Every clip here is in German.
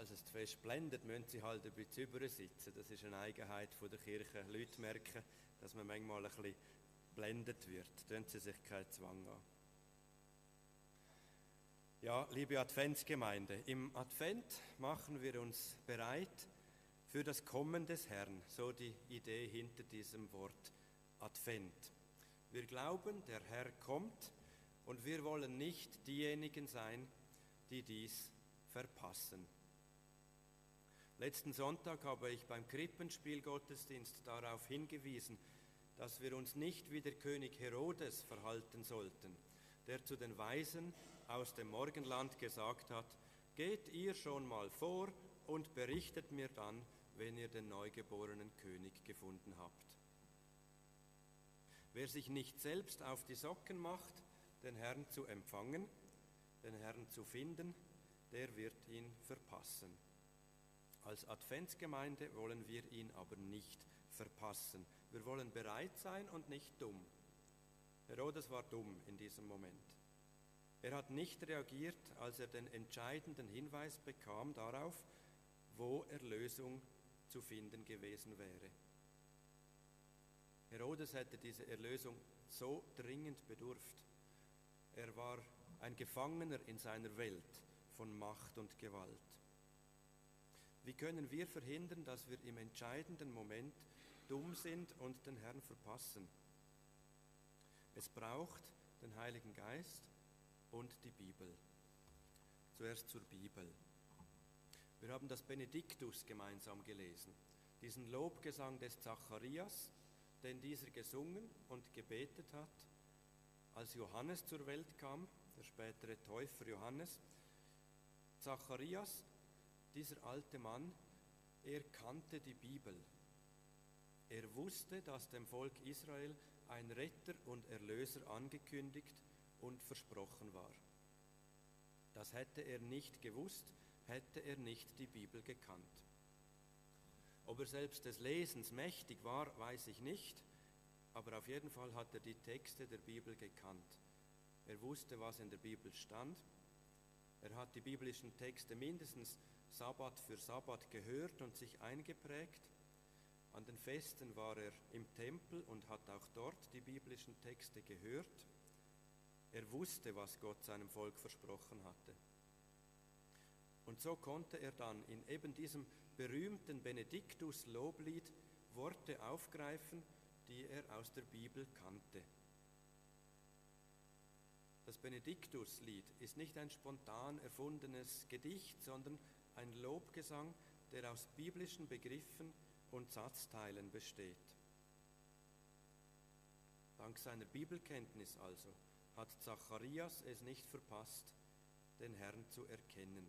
falls es zu fest blendet, müssen sie halt ein bisschen übersitzen. Das ist eine Eigenheit von der Kirche. Leute merken, dass man manchmal ein bisschen blendet wird. Tun sie sich keinen Zwang an. Ja, liebe Adventsgemeinde, im Advent machen wir uns bereit für das Kommen des Herrn. So die Idee hinter diesem Wort Advent. Wir glauben, der Herr kommt und wir wollen nicht diejenigen sein, die dies verpassen. Letzten Sonntag habe ich beim Krippenspiel Gottesdienst darauf hingewiesen, dass wir uns nicht wie der König Herodes verhalten sollten, der zu den Weisen aus dem Morgenland gesagt hat, geht ihr schon mal vor und berichtet mir dann, wenn ihr den neugeborenen König gefunden habt. Wer sich nicht selbst auf die Socken macht, den Herrn zu empfangen, den Herrn zu finden, der wird ihn verpassen. Als Adventsgemeinde wollen wir ihn aber nicht verpassen. Wir wollen bereit sein und nicht dumm. Herodes war dumm in diesem Moment. Er hat nicht reagiert, als er den entscheidenden Hinweis bekam darauf, wo Erlösung zu finden gewesen wäre. Herodes hätte diese Erlösung so dringend bedurft. Er war ein Gefangener in seiner Welt von Macht und Gewalt. Wie können wir verhindern, dass wir im entscheidenden Moment dumm sind und den Herrn verpassen? Es braucht den Heiligen Geist und die Bibel. Zuerst zur Bibel. Wir haben das Benediktus gemeinsam gelesen, diesen Lobgesang des Zacharias, den dieser gesungen und gebetet hat, als Johannes zur Welt kam, der spätere Täufer Johannes. Zacharias, dieser alte Mann, er kannte die Bibel. Er wusste, dass dem Volk Israel ein Retter und Erlöser angekündigt und versprochen war. Das hätte er nicht gewusst, hätte er nicht die Bibel gekannt. Ob er selbst des Lesens mächtig war, weiß ich nicht, aber auf jeden Fall hat er die Texte der Bibel gekannt. Er wusste, was in der Bibel stand. Er hat die biblischen Texte mindestens Sabbat für Sabbat gehört und sich eingeprägt. An den Festen war er im Tempel und hat auch dort die biblischen Texte gehört. Er wusste, was Gott seinem Volk versprochen hatte. Und so konnte er dann in eben diesem berühmten Benediktus-Loblied Worte aufgreifen, die er aus der Bibel kannte. Das Benediktuslied ist nicht ein spontan erfundenes Gedicht, sondern ein Lobgesang, der aus biblischen Begriffen und Satzteilen besteht. Dank seiner Bibelkenntnis also hat Zacharias es nicht verpasst, den Herrn zu erkennen.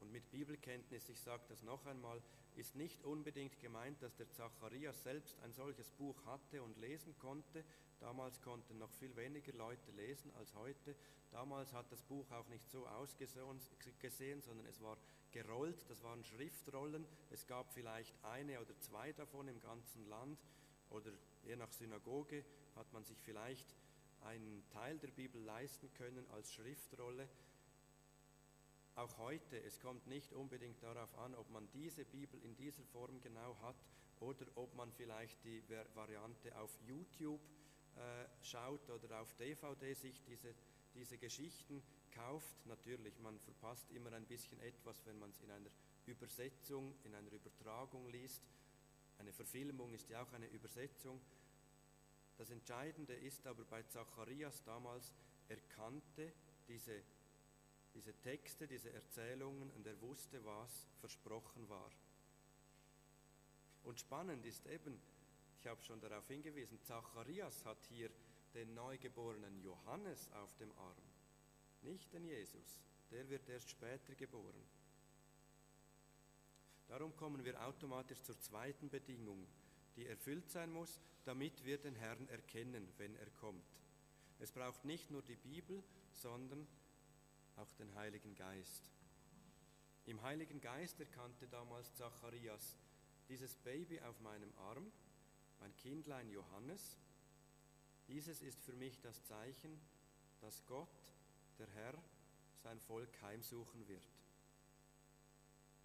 Und mit Bibelkenntnis, ich sage das noch einmal, ist nicht unbedingt gemeint, dass der Zacharias selbst ein solches Buch hatte und lesen konnte. Damals konnten noch viel weniger Leute lesen als heute. Damals hat das Buch auch nicht so ausgesehen, sondern es war gerollt, das waren Schriftrollen. Es gab vielleicht eine oder zwei davon im ganzen Land oder je nach Synagoge hat man sich vielleicht einen Teil der Bibel leisten können als Schriftrolle. Auch heute, es kommt nicht unbedingt darauf an, ob man diese Bibel in dieser Form genau hat oder ob man vielleicht die Variante auf YouTube schaut oder auf DVD sich diese, diese Geschichten kauft. Natürlich, man verpasst immer ein bisschen etwas, wenn man es in einer Übersetzung, in einer Übertragung liest. Eine Verfilmung ist ja auch eine Übersetzung. Das Entscheidende ist aber bei Zacharias damals, er kannte diese diese Texte, diese Erzählungen und er wusste, was versprochen war. Und spannend ist eben, ich habe schon darauf hingewiesen, Zacharias hat hier den neugeborenen Johannes auf dem Arm, nicht den Jesus, der wird erst später geboren. Darum kommen wir automatisch zur zweiten Bedingung, die erfüllt sein muss, damit wir den Herrn erkennen, wenn er kommt. Es braucht nicht nur die Bibel, sondern auch den Heiligen Geist. Im Heiligen Geist erkannte damals Zacharias dieses Baby auf meinem Arm, mein Kindlein Johannes. Dieses ist für mich das Zeichen, dass Gott, der Herr, sein Volk heimsuchen wird.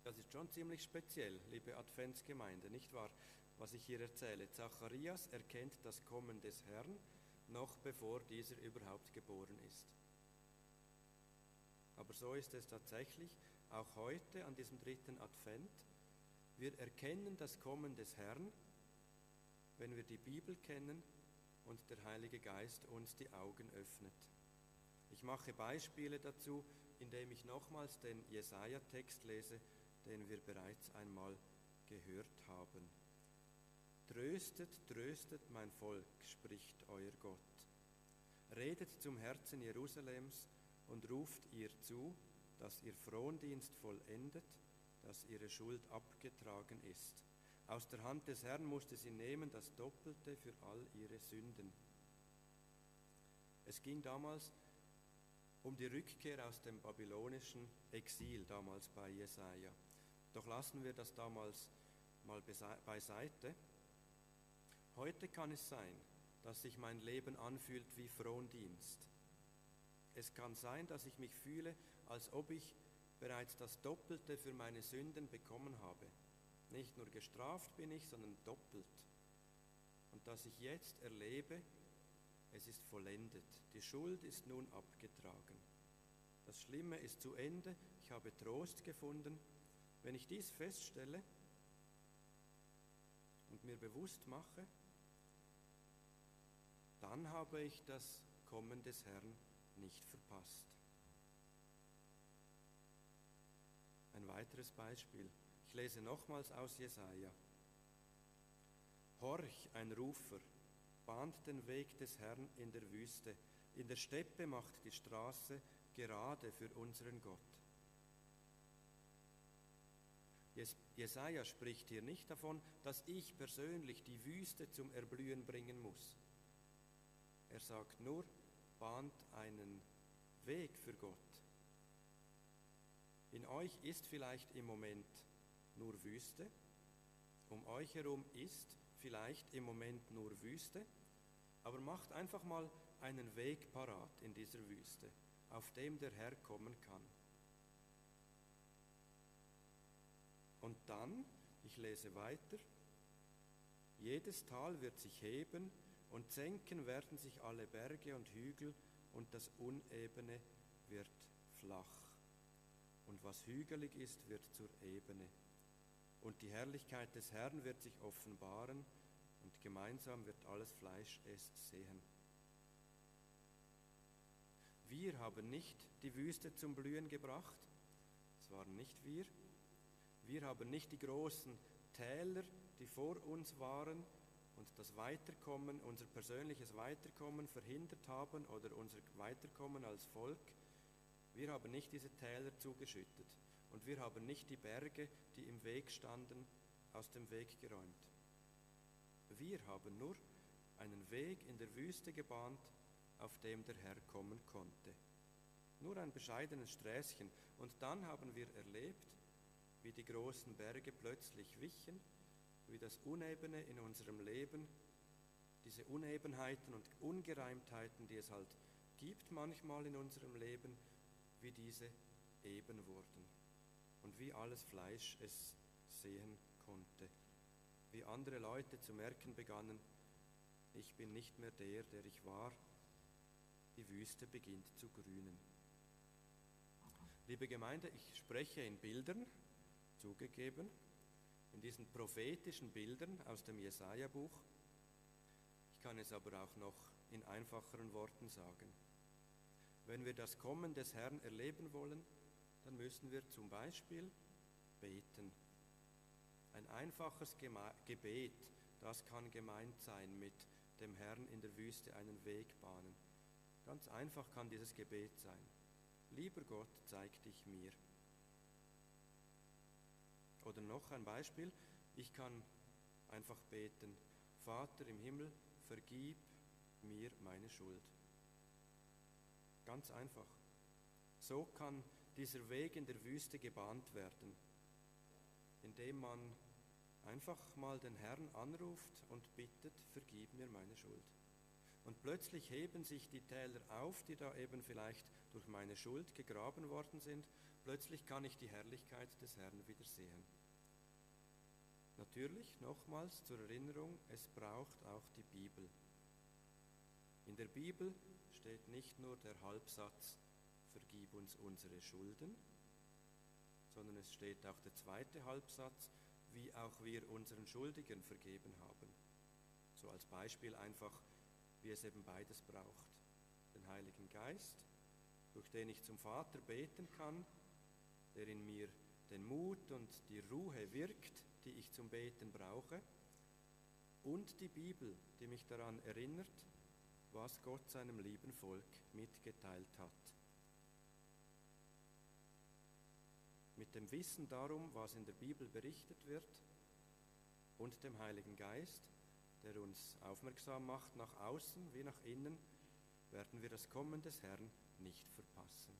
Das ist schon ziemlich speziell, liebe Adventsgemeinde, nicht wahr? Was ich hier erzähle. Zacharias erkennt das Kommen des Herrn, noch bevor dieser überhaupt geboren ist. Aber so ist es tatsächlich auch heute an diesem dritten Advent. Wir erkennen das Kommen des Herrn, wenn wir die Bibel kennen und der Heilige Geist uns die Augen öffnet. Ich mache Beispiele dazu, indem ich nochmals den Jesaja-Text lese, den wir bereits einmal gehört haben. Tröstet, tröstet mein Volk, spricht euer Gott. Redet zum Herzen Jerusalems und ruft ihr zu, dass ihr Frondienst vollendet, dass ihre Schuld abgetragen ist. Aus der Hand des Herrn musste sie nehmen das Doppelte für all ihre Sünden. Es ging damals um die Rückkehr aus dem babylonischen Exil, damals bei Jesaja. Doch lassen wir das damals mal beiseite. Heute kann es sein, dass sich mein Leben anfühlt wie Frondienst. Es kann sein, dass ich mich fühle, als ob ich bereits das Doppelte für meine Sünden bekommen habe. Nicht nur gestraft bin ich, sondern doppelt. Und dass ich jetzt erlebe, es ist vollendet. Die Schuld ist nun abgetragen. Das Schlimme ist zu Ende. Ich habe Trost gefunden. Wenn ich dies feststelle und mir bewusst mache, dann habe ich das Kommen des Herrn nicht verpasst. Ein weiteres Beispiel. Ich lese nochmals aus Jesaja. Horch, ein Rufer, bahnt den Weg des Herrn in der Wüste. In der Steppe macht die Straße gerade für unseren Gott. Jesaja spricht hier nicht davon, dass ich persönlich die Wüste zum Erblühen bringen muss. Er sagt nur, bahnt einen Weg für Gott. In euch ist vielleicht im Moment nur Wüste, um euch herum ist vielleicht im Moment nur Wüste, aber macht einfach mal einen Weg parat in dieser Wüste, auf dem der Herr kommen kann. Und dann, ich lese weiter, jedes Tal wird sich heben und senken werden sich alle Berge und Hügel und das Unebene wird flach. Und was hügelig ist, wird zur Ebene. Und die Herrlichkeit des Herrn wird sich offenbaren und gemeinsam wird alles Fleisch es sehen. Wir haben nicht die Wüste zum Blühen gebracht, es waren nicht wir. Wir haben nicht die großen Täler, die vor uns waren und das Weiterkommen, unser persönliches Weiterkommen verhindert haben oder unser Weiterkommen als Volk. Wir haben nicht diese Täler zugeschüttet und wir haben nicht die Berge, die im Weg standen, aus dem Weg geräumt. Wir haben nur einen Weg in der Wüste gebahnt, auf dem der Herr kommen konnte. Nur ein bescheidenes Sträßchen. Und dann haben wir erlebt, wie die großen Berge plötzlich wichen, wie das Unebene in unserem Leben, diese Unebenheiten und Ungereimtheiten, die es halt gibt manchmal in unserem Leben, wie diese eben wurden und wie alles Fleisch es sehen konnte wie andere Leute zu merken begannen, ich bin nicht mehr der, der ich war, die Wüste beginnt zu grünen. Liebe Gemeinde, ich spreche in Bildern, zugegeben, in diesen prophetischen Bildern aus dem Jesaja-Buch. Ich kann es aber auch noch in einfacheren Worten sagen. Wenn wir das Kommen des Herrn erleben wollen, dann müssen wir zum Beispiel beten. Ein einfaches Gebet, das kann gemeint sein mit dem Herrn in der Wüste einen Weg bahnen. Ganz einfach kann dieses Gebet sein. Lieber Gott, zeig dich mir. Oder noch ein Beispiel, ich kann einfach beten, Vater im Himmel, vergib mir meine Schuld. Ganz einfach. So kann dieser Weg in der Wüste gebahnt werden indem man einfach mal den Herrn anruft und bittet, vergib mir meine Schuld. Und plötzlich heben sich die Täler auf, die da eben vielleicht durch meine Schuld gegraben worden sind, Plötzlich kann ich die Herrlichkeit des Herrn wieder sehen. Natürlich, nochmals zur Erinnerung, es braucht auch die Bibel. In der Bibel steht nicht nur der Halbsatz, vergib uns unsere Schulden, sondern es steht auch der zweite Halbsatz, wie auch wir unseren Schuldigern vergeben haben. So als Beispiel einfach, wie es eben beides braucht. Den Heiligen Geist, durch den ich zum Vater beten kann, der in mir den Mut und die Ruhe wirkt, die ich zum Beten brauche, und die Bibel, die mich daran erinnert, was Gott seinem lieben Volk mitgeteilt hat. Mit dem Wissen darum, was in der Bibel berichtet wird, und dem Heiligen Geist, der uns aufmerksam macht nach außen wie nach innen, werden wir das Kommen des Herrn nicht verpassen.